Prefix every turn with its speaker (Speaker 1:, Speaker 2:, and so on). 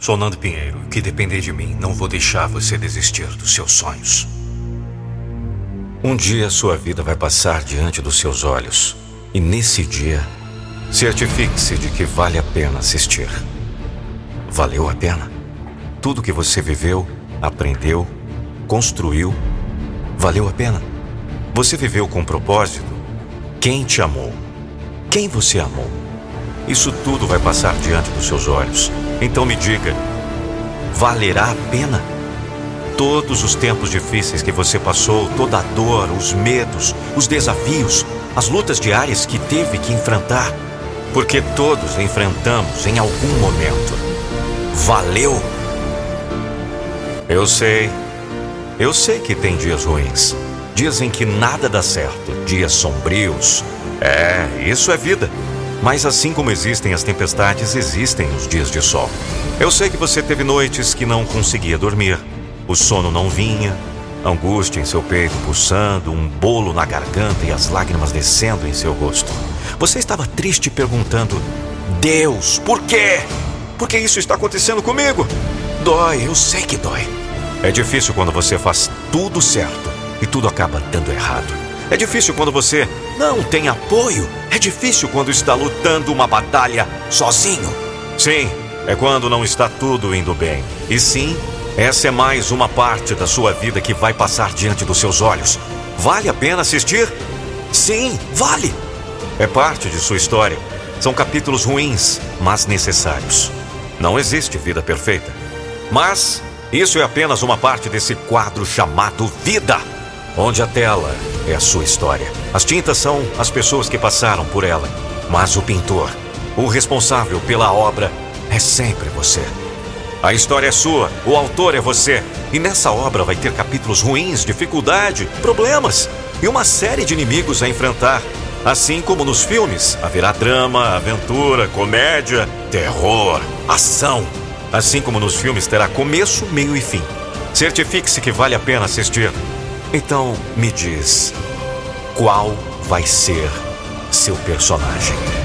Speaker 1: Sou Nando Pinheiro. Que depender de mim, não vou deixar você desistir dos seus sonhos. Um dia sua vida vai passar diante dos seus olhos. E nesse dia, certifique-se de que vale a pena assistir. Valeu a pena? Tudo que você viveu, aprendeu, construiu, valeu a pena? Você viveu com propósito? Quem te amou? Quem você amou? Isso tudo vai passar diante dos seus olhos. Então me diga: valerá a pena? Todos os tempos difíceis que você passou, toda a dor, os medos, os desafios, as lutas diárias que teve que enfrentar, porque todos enfrentamos em algum momento. Valeu? Eu sei. Eu sei que tem dias ruins. Dias em que nada dá certo, dias sombrios. É, isso é vida. Mas assim como existem as tempestades, existem os dias de sol. Eu sei que você teve noites que não conseguia dormir. O sono não vinha, angústia em seu peito pulsando, um bolo na garganta e as lágrimas descendo em seu rosto. Você estava triste perguntando: Deus, por quê? Por que isso está acontecendo comigo? Dói, eu sei que dói. É difícil quando você faz tudo certo e tudo acaba dando errado. É difícil quando você não tem apoio. É difícil quando está lutando uma batalha sozinho. Sim, é quando não está tudo indo bem. E sim, essa é mais uma parte da sua vida que vai passar diante dos seus olhos. Vale a pena assistir? Sim, vale. É parte de sua história. São capítulos ruins, mas necessários. Não existe vida perfeita. Mas isso é apenas uma parte desse quadro chamado vida, onde a tela é a sua história. As tintas são as pessoas que passaram por ela, mas o pintor, o responsável pela obra, é sempre você. A história é sua, o autor é você. E nessa obra vai ter capítulos ruins, dificuldade, problemas e uma série de inimigos a enfrentar. Assim como nos filmes, haverá drama, aventura, comédia, terror, ação. Assim como nos filmes terá começo, meio e fim. Certifique-se que vale a pena assistir. Então, me diz, qual vai ser seu personagem?